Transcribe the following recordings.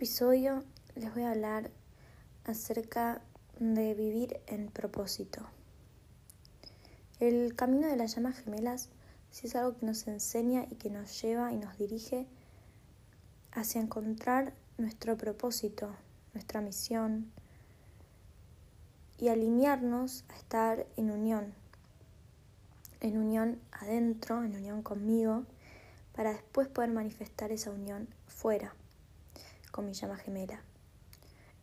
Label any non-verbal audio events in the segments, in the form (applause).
episodio les voy a hablar acerca de vivir en propósito. El camino de las llamas gemelas sí es algo que nos enseña y que nos lleva y nos dirige hacia encontrar nuestro propósito, nuestra misión y alinearnos a estar en unión, en unión adentro, en unión conmigo, para después poder manifestar esa unión fuera mi llama gemela.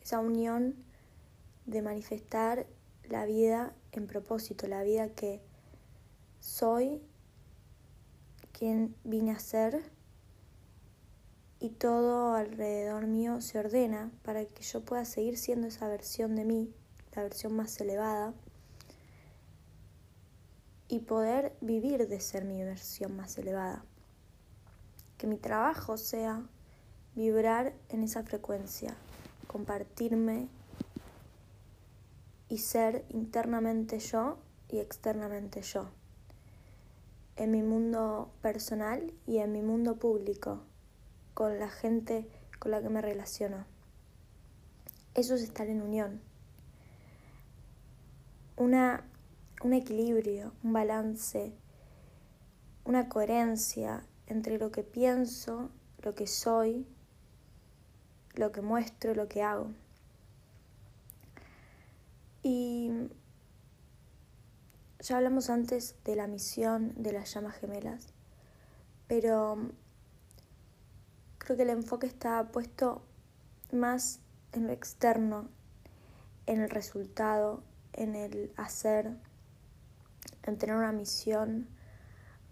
Esa unión de manifestar la vida en propósito, la vida que soy, quien vine a ser y todo alrededor mío se ordena para que yo pueda seguir siendo esa versión de mí, la versión más elevada, y poder vivir de ser mi versión más elevada. Que mi trabajo sea vibrar en esa frecuencia, compartirme y ser internamente yo y externamente yo, en mi mundo personal y en mi mundo público, con la gente con la que me relaciono. Eso es estar en unión. Una, un equilibrio, un balance, una coherencia entre lo que pienso, lo que soy lo que muestro, lo que hago. Y ya hablamos antes de la misión de las llamas gemelas, pero creo que el enfoque está puesto más en lo externo, en el resultado, en el hacer, en tener una misión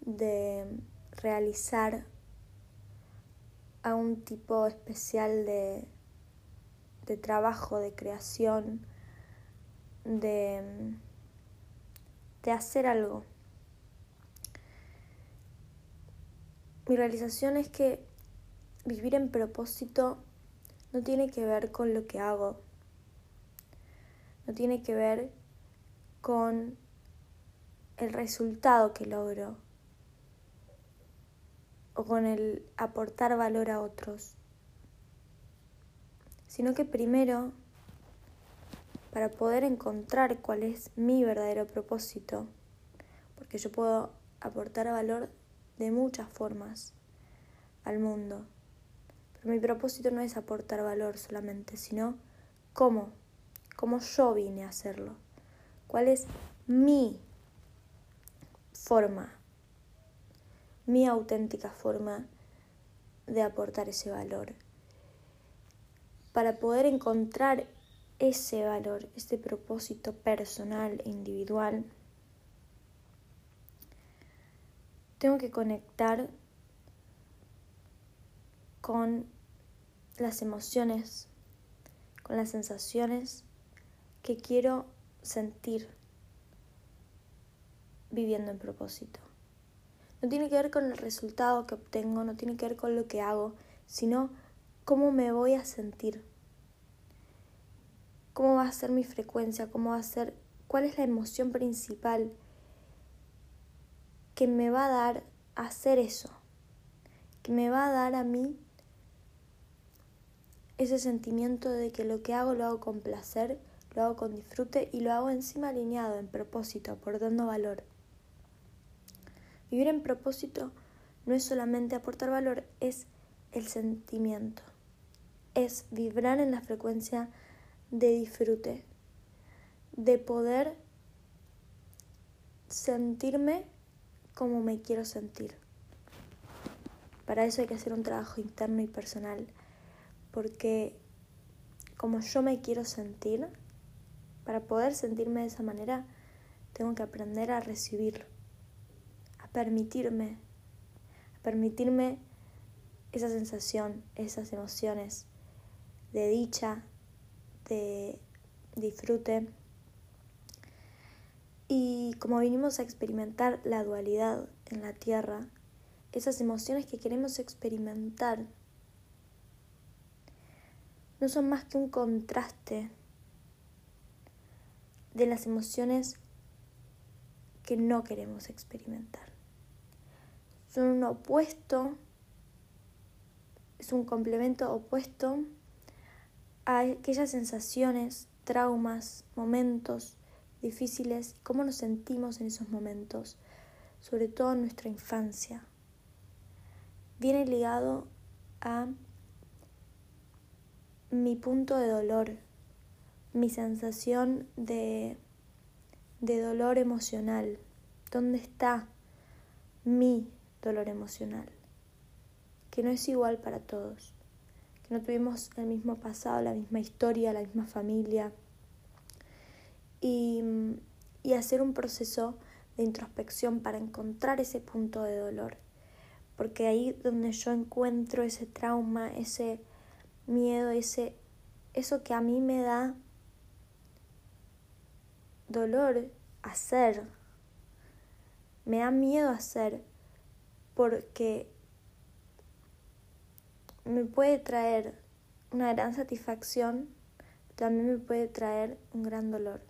de realizar a un tipo especial de, de trabajo, de creación, de, de hacer algo. Mi realización es que vivir en propósito no tiene que ver con lo que hago, no tiene que ver con el resultado que logro, o con el aportar valor a otros, sino que primero, para poder encontrar cuál es mi verdadero propósito, porque yo puedo aportar valor de muchas formas al mundo, pero mi propósito no es aportar valor solamente, sino cómo, cómo yo vine a hacerlo, cuál es mi forma mi auténtica forma de aportar ese valor. Para poder encontrar ese valor, este propósito personal e individual, tengo que conectar con las emociones, con las sensaciones que quiero sentir viviendo en propósito. No tiene que ver con el resultado que obtengo, no tiene que ver con lo que hago, sino cómo me voy a sentir. Cómo va a ser mi frecuencia, cómo va a ser, cuál es la emoción principal que me va a dar hacer eso, que me va a dar a mí ese sentimiento de que lo que hago lo hago con placer, lo hago con disfrute y lo hago encima alineado, en propósito, aportando valor. Vivir en propósito no es solamente aportar valor, es el sentimiento. Es vibrar en la frecuencia de disfrute, de poder sentirme como me quiero sentir. Para eso hay que hacer un trabajo interno y personal, porque como yo me quiero sentir, para poder sentirme de esa manera, tengo que aprender a recibirlo permitirme, permitirme esa sensación, esas emociones de dicha, de disfrute. Y como vinimos a experimentar la dualidad en la tierra, esas emociones que queremos experimentar no son más que un contraste de las emociones que no queremos experimentar son un opuesto, es un complemento opuesto a aquellas sensaciones, traumas, momentos difíciles, cómo nos sentimos en esos momentos, sobre todo en nuestra infancia. Viene ligado a mi punto de dolor, mi sensación de, de dolor emocional. ¿Dónde está mi dolor emocional? Que no es igual para todos, que no tuvimos el mismo pasado, la misma historia, la misma familia. Y, y hacer un proceso de introspección para encontrar ese punto de dolor. Porque ahí donde yo encuentro ese trauma, ese miedo, ese, eso que a mí me da dolor hacer, me da miedo hacer porque me puede traer una gran satisfacción, también me puede traer un gran dolor.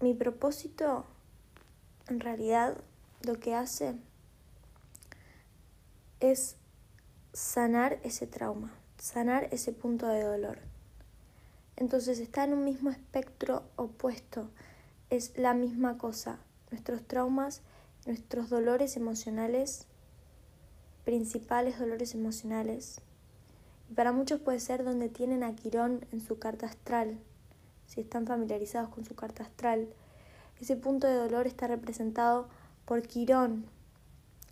Mi propósito en realidad lo que hace es sanar ese trauma, sanar ese punto de dolor. Entonces está en un mismo espectro opuesto, es la misma cosa. Nuestros traumas, nuestros dolores emocionales, principales dolores emocionales. Y para muchos puede ser donde tienen a Quirón en su carta astral, si están familiarizados con su carta astral. Ese punto de dolor está representado por Quirón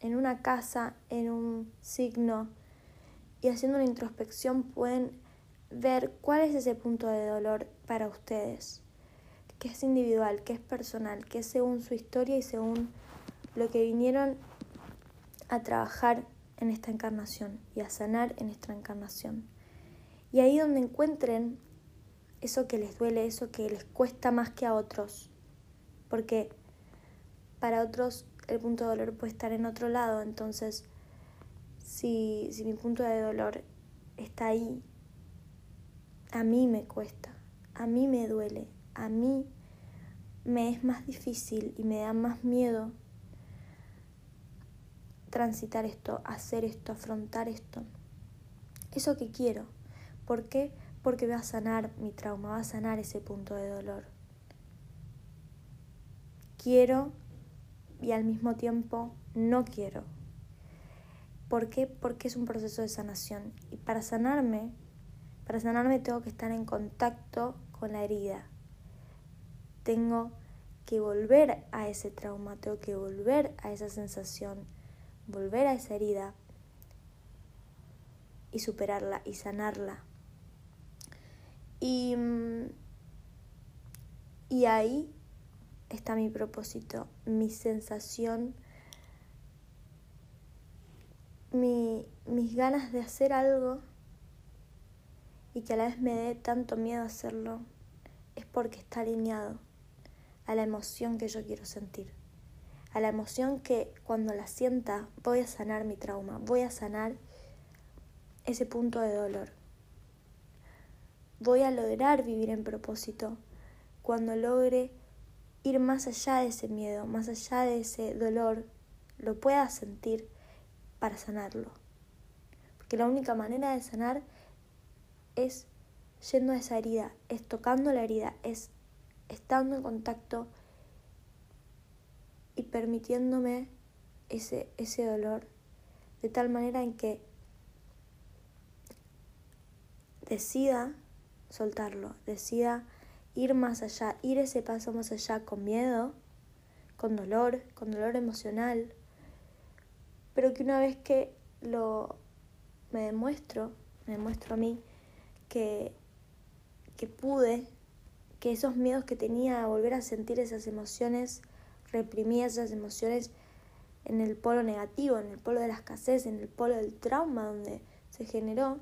en una casa, en un signo, y haciendo una introspección pueden ver cuál es ese punto de dolor para ustedes, que es individual, que es personal, que es según su historia y según lo que vinieron a trabajar en esta encarnación y a sanar en esta encarnación. Y ahí donde encuentren eso que les duele, eso que les cuesta más que a otros, porque para otros el punto de dolor puede estar en otro lado, entonces si, si mi punto de dolor está ahí, a mí me cuesta, a mí me duele, a mí me es más difícil y me da más miedo transitar esto, hacer esto, afrontar esto. Eso que quiero. ¿Por qué? Porque va a sanar mi trauma, va a sanar ese punto de dolor. Quiero y al mismo tiempo no quiero. ¿Por qué? Porque es un proceso de sanación. Y para sanarme, para sanarme tengo que estar en contacto con la herida. Tengo que volver a ese trauma, tengo que volver a esa sensación, volver a esa herida y superarla y sanarla. Y, mm, y ahí está mi propósito, mi sensación mi, mis ganas de hacer algo y que a la vez me dé tanto miedo hacerlo es porque está alineado a la emoción que yo quiero sentir, a la emoción que cuando la sienta voy a sanar mi trauma, voy a sanar ese punto de dolor. Voy a lograr vivir en propósito cuando logre ir más allá de ese miedo, más allá de ese dolor, lo pueda sentir para sanarlo. Porque la única manera de sanar es yendo a esa herida, es tocando la herida, es estando en contacto y permitiéndome ese, ese dolor de tal manera en que decida soltarlo, decida ir más allá, ir ese paso más allá con miedo, con dolor, con dolor emocional, pero que una vez que lo me demuestro, me demuestro a mí que, que pude, que esos miedos que tenía a volver a sentir esas emociones reprimidas, esas emociones en el polo negativo, en el polo de la escasez, en el polo del trauma donde se generó,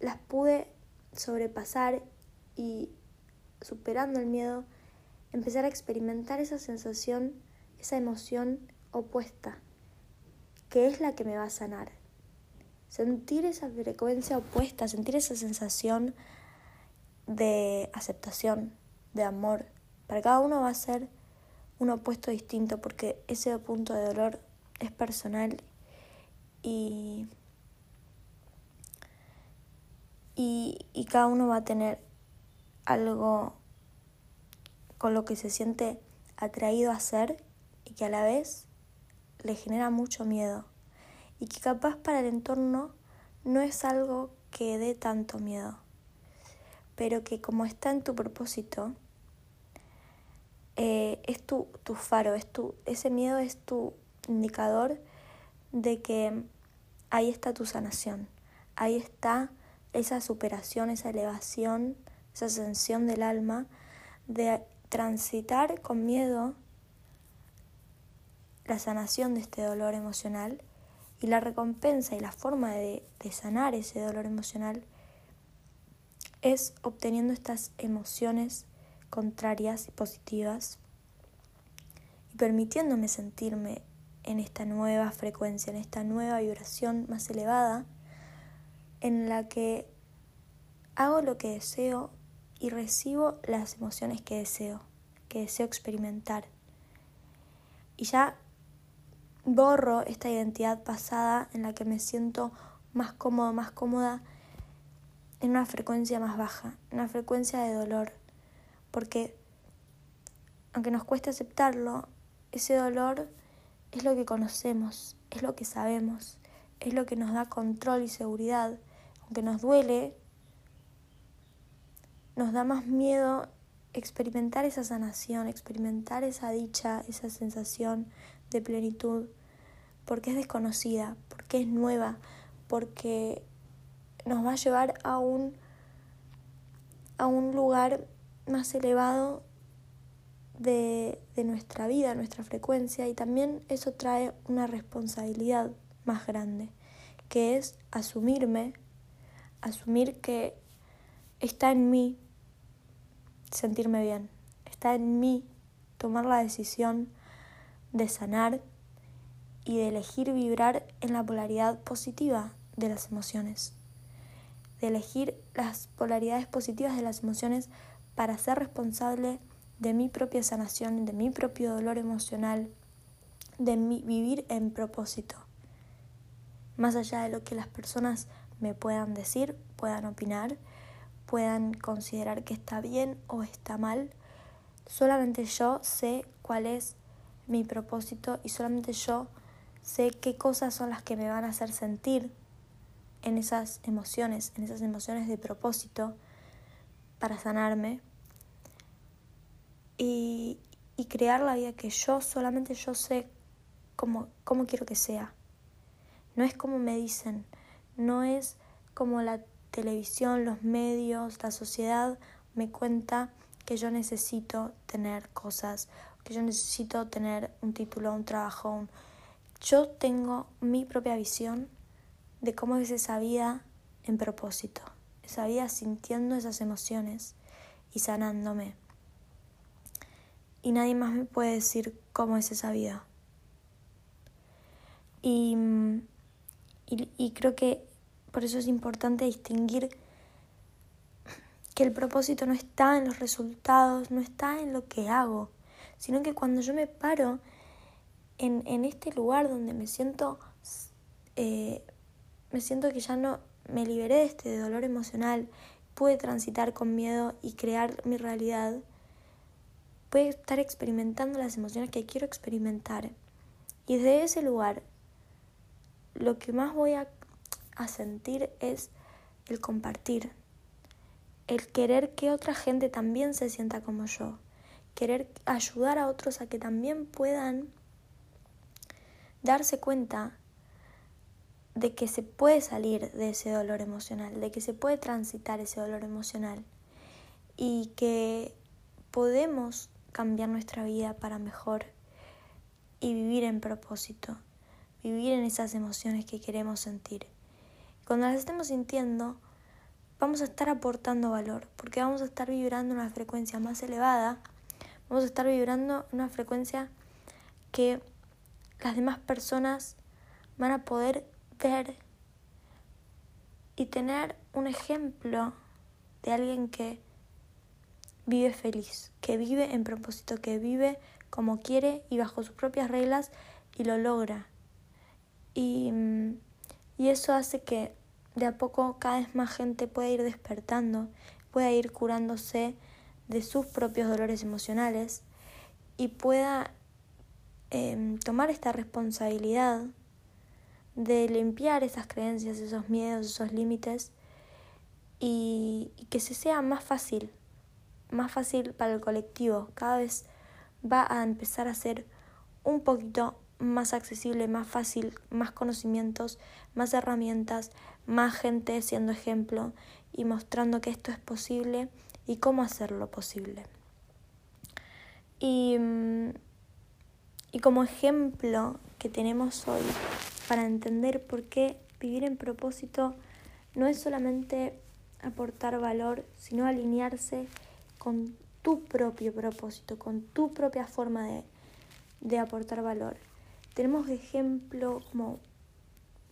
las pude sobrepasar y superando el miedo, empezar a experimentar esa sensación, esa emoción opuesta que es la que me va a sanar. Sentir esa frecuencia opuesta, sentir esa sensación de aceptación, de amor. Para cada uno va a ser un opuesto distinto porque ese punto de dolor es personal y, y, y cada uno va a tener algo con lo que se siente atraído a hacer y que a la vez le genera mucho miedo y que capaz para el entorno no es algo que dé tanto miedo, pero que como está en tu propósito, eh, es tu, tu faro, es tu, ese miedo es tu indicador de que ahí está tu sanación, ahí está esa superación, esa elevación, esa ascensión del alma, de transitar con miedo la sanación de este dolor emocional y la recompensa y la forma de, de sanar ese dolor emocional es obteniendo estas emociones contrarias y positivas y permitiéndome sentirme en esta nueva frecuencia, en esta nueva vibración más elevada, en la que hago lo que deseo y recibo las emociones que deseo, que deseo experimentar. Y ya borro esta identidad pasada en la que me siento más cómodo, más cómoda en una frecuencia más baja, una frecuencia de dolor. Porque aunque nos cueste aceptarlo, ese dolor es lo que conocemos, es lo que sabemos, es lo que nos da control y seguridad. Aunque nos duele, nos da más miedo experimentar esa sanación, experimentar esa dicha, esa sensación de plenitud, porque es desconocida, porque es nueva, porque nos va a llevar a un, a un lugar más elevado de, de nuestra vida, nuestra frecuencia, y también eso trae una responsabilidad más grande, que es asumirme, asumir que está en mí sentirme bien. Está en mí tomar la decisión de sanar y de elegir vibrar en la polaridad positiva de las emociones. De elegir las polaridades positivas de las emociones para ser responsable de mi propia sanación, de mi propio dolor emocional, de mi vivir en propósito. Más allá de lo que las personas me puedan decir, puedan opinar, puedan considerar que está bien o está mal. Solamente yo sé cuál es mi propósito y solamente yo sé qué cosas son las que me van a hacer sentir en esas emociones, en esas emociones de propósito para sanarme y, y crear la vida que yo, solamente yo sé cómo, cómo quiero que sea. No es como me dicen, no es como la televisión, los medios, la sociedad me cuenta que yo necesito tener cosas, que yo necesito tener un título, un trabajo. Yo tengo mi propia visión de cómo es esa vida en propósito, esa vida sintiendo esas emociones y sanándome. Y nadie más me puede decir cómo es esa vida. Y, y, y creo que por eso es importante distinguir que el propósito no está en los resultados, no está en lo que hago, sino que cuando yo me paro en, en este lugar donde me siento, eh, me siento que ya no me liberé de este dolor emocional, pude transitar con miedo y crear mi realidad, pude estar experimentando las emociones que quiero experimentar. Y desde ese lugar, lo que más voy a a sentir es el compartir, el querer que otra gente también se sienta como yo, querer ayudar a otros a que también puedan darse cuenta de que se puede salir de ese dolor emocional, de que se puede transitar ese dolor emocional y que podemos cambiar nuestra vida para mejor y vivir en propósito, vivir en esas emociones que queremos sentir. Cuando las estemos sintiendo, vamos a estar aportando valor, porque vamos a estar vibrando una frecuencia más elevada, vamos a estar vibrando una frecuencia que las demás personas van a poder ver y tener un ejemplo de alguien que vive feliz, que vive en propósito, que vive como quiere y bajo sus propias reglas y lo logra. Y, y eso hace que de a poco cada vez más gente pueda ir despertando, pueda ir curándose de sus propios dolores emocionales y pueda em, tomar esta responsabilidad de limpiar esas creencias, esos miedos, esos límites y, que se sea más fácil, más fácil para el colectivo. Cada vez va a empezar a ser un poquito más accesible, más fácil, más conocimientos, más herramientas, más gente siendo ejemplo y mostrando que esto es posible y cómo hacerlo posible. Y, mm, y como ejemplo que tenemos hoy para entender por qué vivir en propósito no es solamente aportar valor, sino alinearse con tu propio propósito, con tu propia forma de, de aportar valor. Tenemos ejemplo como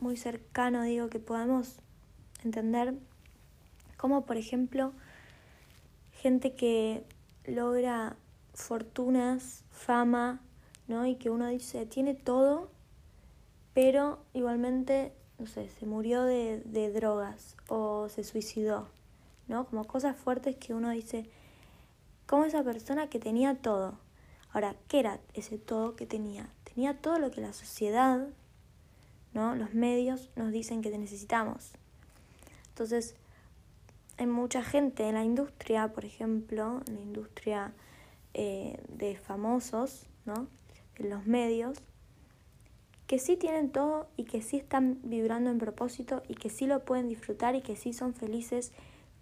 muy cercano, digo, que podamos entender, como por ejemplo gente que logra fortunas, fama, ¿no? Y que uno dice, tiene todo, pero igualmente, no sé, se murió de, de drogas o se suicidó, ¿no? Como cosas fuertes que uno dice, como esa persona que tenía todo. Ahora, ¿qué era ese todo que tenía? Tenía todo lo que la sociedad, ¿no? los medios nos dicen que necesitamos. Entonces, hay mucha gente en la industria, por ejemplo, en la industria eh, de famosos, ¿no? en los medios, que sí tienen todo y que sí están vibrando en propósito y que sí lo pueden disfrutar y que sí son felices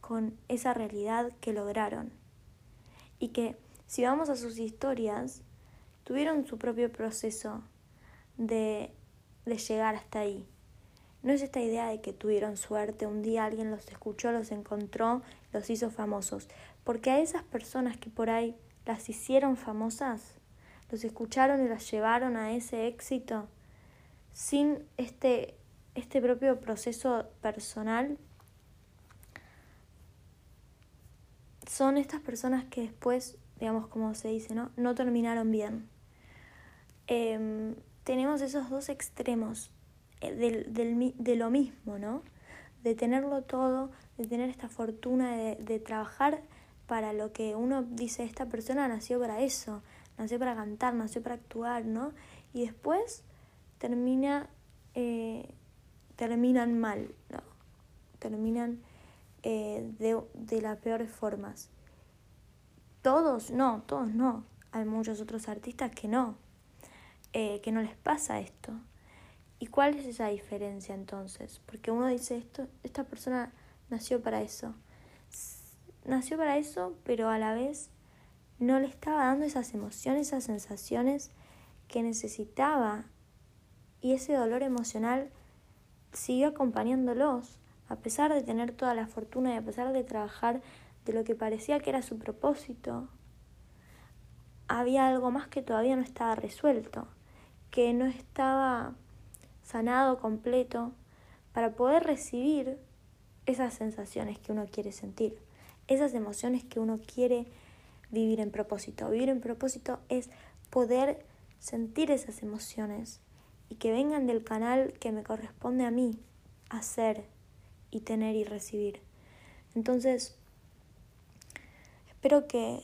con esa realidad que lograron y que si vamos a sus historias, tuvieron su propio proceso de, de llegar hasta ahí. No es esta idea de que tuvieron suerte, un día alguien los escuchó, los encontró, los hizo famosos. Porque a esas personas que por ahí las hicieron famosas, los escucharon y las llevaron a ese éxito, sin este, este propio proceso personal, son estas personas que después, digamos como se dice, ¿no? No terminaron bien. Em, tenemos esos dos extremos eh, del, del, de lo mismo, ¿no? De tenerlo todo, de tener esta fortuna de, de trabajar para lo que uno dice, esta persona nació para eso, nació para cantar, nació para actuar, ¿no? Y después termina, eh, terminan mal, ¿no? Terminan eh, de, de las peores formas. Todos, no, todos no. Hay muchos otros artistas que no, eh, que no les pasa esto. ¿Y cuál es esa diferencia entonces? Porque uno dice esto, esta persona nació para eso. Nació para eso, pero a la vez no le estaba dando esas emociones, esas sensaciones que necesitaba. Y ese dolor emocional siguió acompañándolos a pesar de tener toda la fortuna y a pesar de trabajar de lo que parecía que era su propósito, había algo más que todavía no estaba resuelto, que no estaba sanado completo para poder recibir esas sensaciones que uno quiere sentir, esas emociones que uno quiere vivir en propósito. Vivir en propósito es poder sentir esas emociones y que vengan del canal que me corresponde a mí hacer y tener y recibir. Entonces, espero que,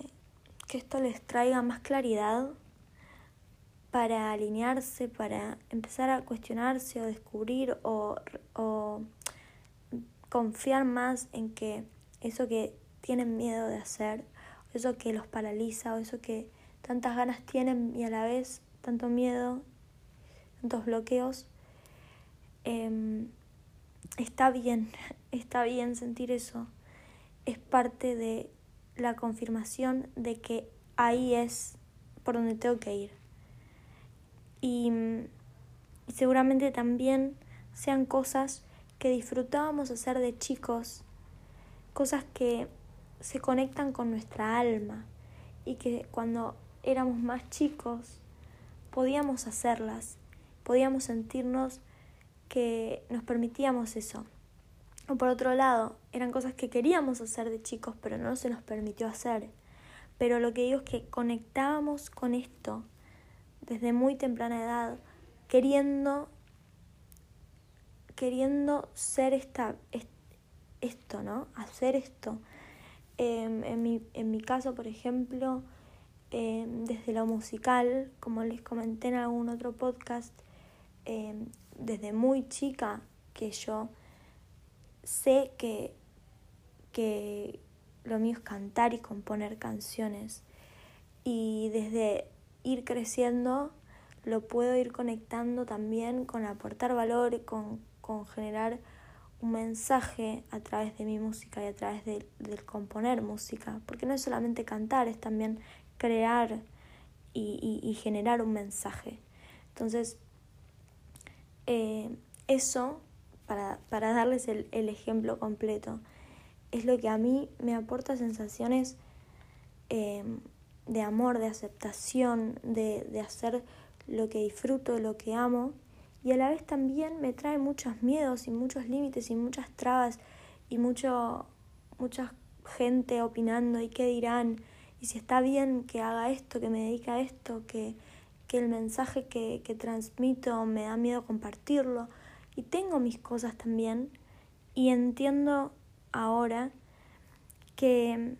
esto les traiga más claridad para alinearse, para empezar a cuestionarse o descubrir o, o confiar más en que eso que tienen miedo de hacer, eso que los paraliza o eso que tantas ganas tienen y a la vez tanto miedo, tantos bloqueos, eh, está bien, (laughs) está bien sentir eso. Es parte de la confirmación de que ahí es por donde tengo que ir. Y seguramente también sean cosas que disfrutábamos hacer de chicos, cosas que se conectan con nuestra alma y que cuando éramos más chicos podíamos hacerlas, podíamos sentirnos que nos permitíamos eso. O por otro lado, eran cosas que queríamos hacer de chicos, pero no se nos permitió hacer. Pero lo que digo es que conectábamos con esto desde muy temprana edad, queriendo queriendo ser esta, esto, ¿no? Hacer esto. Em, en, mi, en mi caso, por ejemplo, em, desde lo musical, como les comenté en algún otro podcast, em, desde muy chica que yo sé que, que lo mío es cantar y componer canciones. Y desde ir creciendo lo puedo ir conectando también con aportar valor, y con generar un mensaje a través de mi música y a través del componer música, porque no es solamente cantar, es también crear y, generar un mensaje. Entonces, eh, eso, para, darles el, ejemplo completo, es lo que a mí me aporta sensaciones eh, de amor, de aceptación, de, de hacer lo que disfruto, lo que amo y a la vez también me trae muchos miedos y muchos límites y muchas trabas y mucho, mucha gente opinando y qué dirán y si está bien que haga esto, que me dedique a esto, que, que el mensaje que, que transmito me da miedo compartirlo. Y tengo mis cosas también y entiendo ahora que,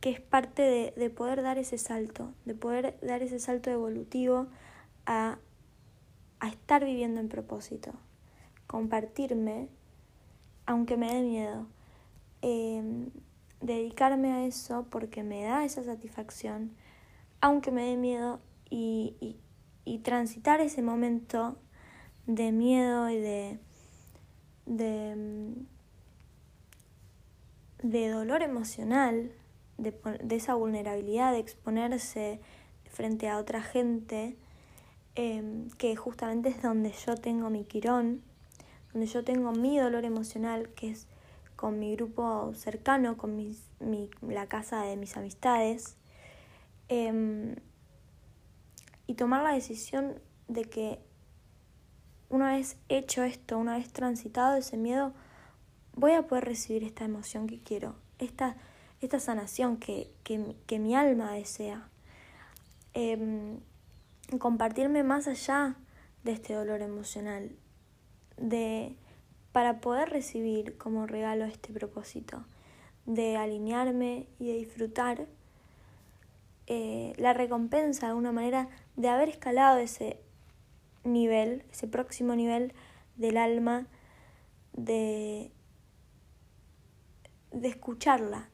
que es parte de, de poder dar ese salto, de poder dar ese salto evolutivo a a estar viviendo en propósito, compartirme, aunque me dé miedo, em, dedicarme a eso porque me da esa satisfacción, aunque me dé miedo, y, y, transitar ese momento de miedo y de, de, de dolor emocional, de, esa vulnerabilidad de exponerse frente a otra gente, Em, que justamente es donde yo tengo mi quirón, donde yo tengo mi dolor emocional, que es con mi grupo cercano, con la casa de mis amistades, em, y tomar la decisión de que una vez hecho esto, una vez transitado ese miedo, voy a poder recibir esta emoción que quiero, esta, esta sanación que, que, que mi alma desea. Eh, compartirme más allá de este dolor emocional, de para poder recibir como regalo este propósito, de alinearme y de disfrutar eh, la recompensa de alguna manera de haber escalado ese nivel, ese próximo nivel del alma, de, de escucharla,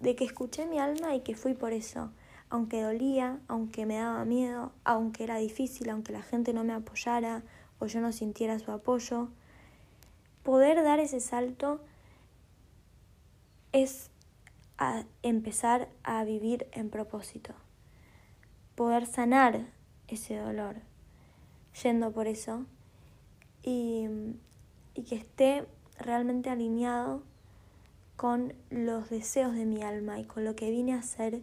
de que escuché mi alma y que fui por eso. Aunque dolía, aunque me daba miedo, aunque era difícil, aunque la gente no me apoyara o yo no sintiera su apoyo, poder dar ese salto es empezar a vivir en propósito, poder sanar ese dolor yendo por eso y, y que esté realmente alineado con los deseos de mi alma y con lo que vine a hacer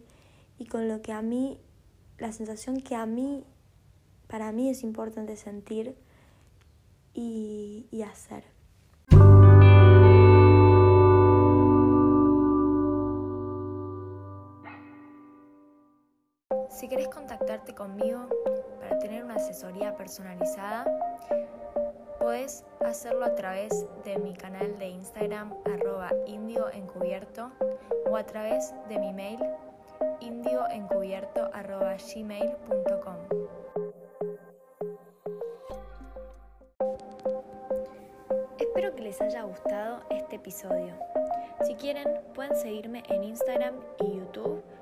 y con lo que a mí, la sensación que a mí, para mí es importante sentir y, y hacer. Si querés contactarte conmigo para tener una asesoría personalizada, puedes hacerlo a través de mi canal de Instagram arroba indioencubierto o a través de mi mail indioencubierto.gmail.com Espero que les haya gustado este episodio. Si quieren, pueden seguirme en Instagram y YouTube